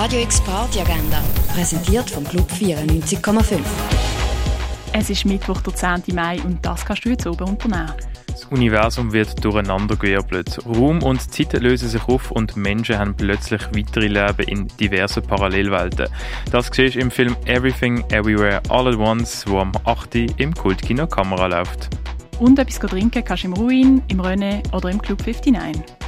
Radio X Party Agenda, präsentiert vom Club 94,5. Es ist Mittwoch, der 10. Mai und das kannst du jetzt oben unternehmen. Das Universum wird durcheinandergewirbelt. Raum und Zeit lösen sich auf und Menschen haben plötzlich weitere Leben in diversen Parallelwelten. Das siehst du im Film Everything Everywhere All at Once, wo am 8. im Kultkino Kamera läuft. Und etwas trinken kannst du im Ruin, im René oder im Club 59.